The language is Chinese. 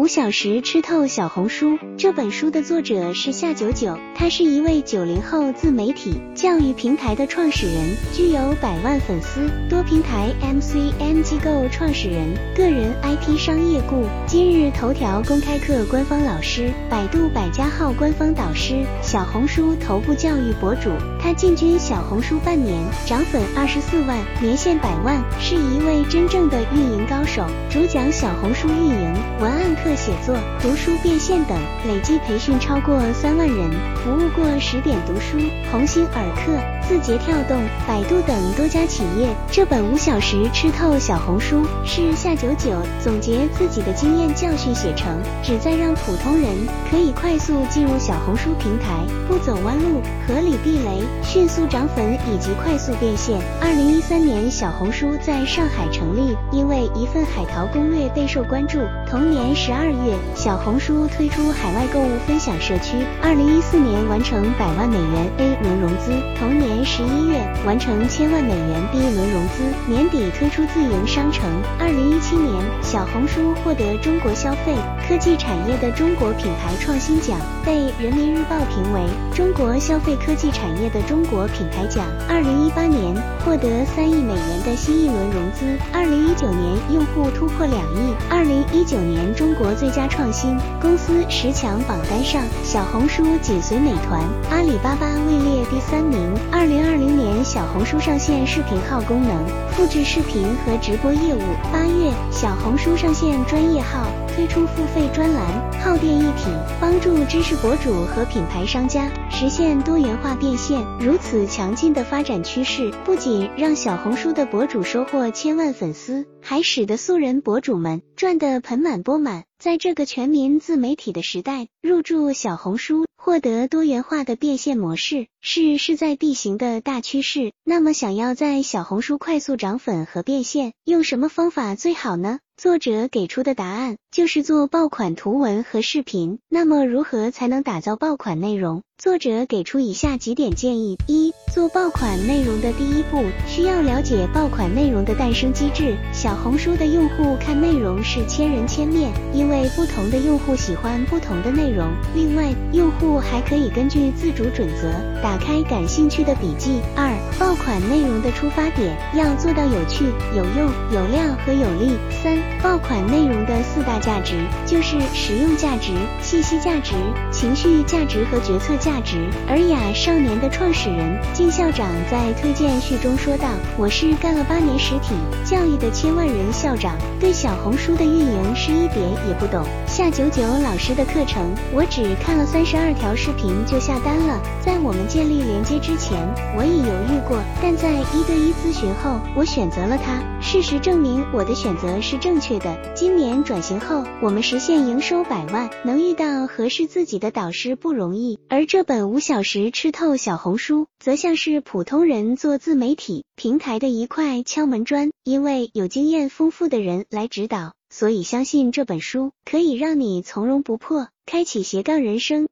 五小时吃透小红书这本书的作者是夏九九，他是一位九零后自媒体教育平台的创始人，具有百万粉丝，多平台 MCN 机构创始人，个人 IP 商业顾，今日头条公开课官方老师，百度百家号官方导师，小红书头部教育博主。他进军小红书半年，涨粉二十四万，年限百万，是一位真正的运营高手，主讲小红书运营、文案课。写作、读书变现等，累计培训超过三万人，服务过十点读书、鸿星尔克、字节跳动、百度等多家企业。这本五小时吃透小红书是夏九九总结自己的经验教训写成，旨在让普通人可以快速进入小红书平台，不走弯路，合理避雷，迅速涨粉以及快速变现。二零一三年，小红书在上海成立，因为一份海淘攻略备受关注。同年十二。月，小红书推出海外购物分享社区。二零一四年完成百万美元 A 轮融资，同年十一月完成千万美元 B 轮融资，年底推出自营商城。二零一七年，小红书获得中国消费科技产业的中国品牌创新奖，被人民日报评为中国消费科技产业的中国品牌奖。二零一八年获得三亿美元的新一轮融资。二零一九年用户突破两亿。二零一九年中国。最佳创新公司十强榜单上，小红书紧随美团、阿里巴巴位列第三名。二零二零小红书上线视频号功能，复制视频和直播业务。八月，小红书上线专业号，推出付费专栏，耗电一体，帮助知识博主和品牌商家实现多元化变现。如此强劲的发展趋势，不仅让小红书的博主收获千万粉丝。还使得素人博主们赚得盆满钵满。在这个全民自媒体的时代，入驻小红书，获得多元化的变现模式，是势在必行的大趋势。那么，想要在小红书快速涨粉和变现，用什么方法最好呢？作者给出的答案就是做爆款图文和视频。那么，如何才能打造爆款内容？作者给出以下几点建议：一、做爆款内容的第一步，需要了解爆款内容的诞生机制。小红书的用户看内容是千人千面，因为不同的用户喜欢不同的内容。另外，用户还可以根据自主准则，打开感兴趣的笔记。二、爆款内容的出发点要做到有趣、有用、有料和有力。三、爆款内容的四大价值就是实用价值、信息价值、情绪价值和决策价。价值。尔雅少年的创始人靳校长在推荐序中说道：“我是干了八年实体教育的千万人校长，对小红书的运营是一点也不懂。夏九九老师的课程，我只看了三十二条视频就下单了。在我们建立连接之前，我也犹豫过，但在一对一咨询后，我选择了他。事实证明，我的选择是正确的。今年转型后，我们实现营收百万，能遇到合适自己的导师不容易，而这。”这本五小时吃透小红书，则像是普通人做自媒体平台的一块敲门砖。因为有经验丰富的人来指导，所以相信这本书可以让你从容不迫，开启斜杠人生。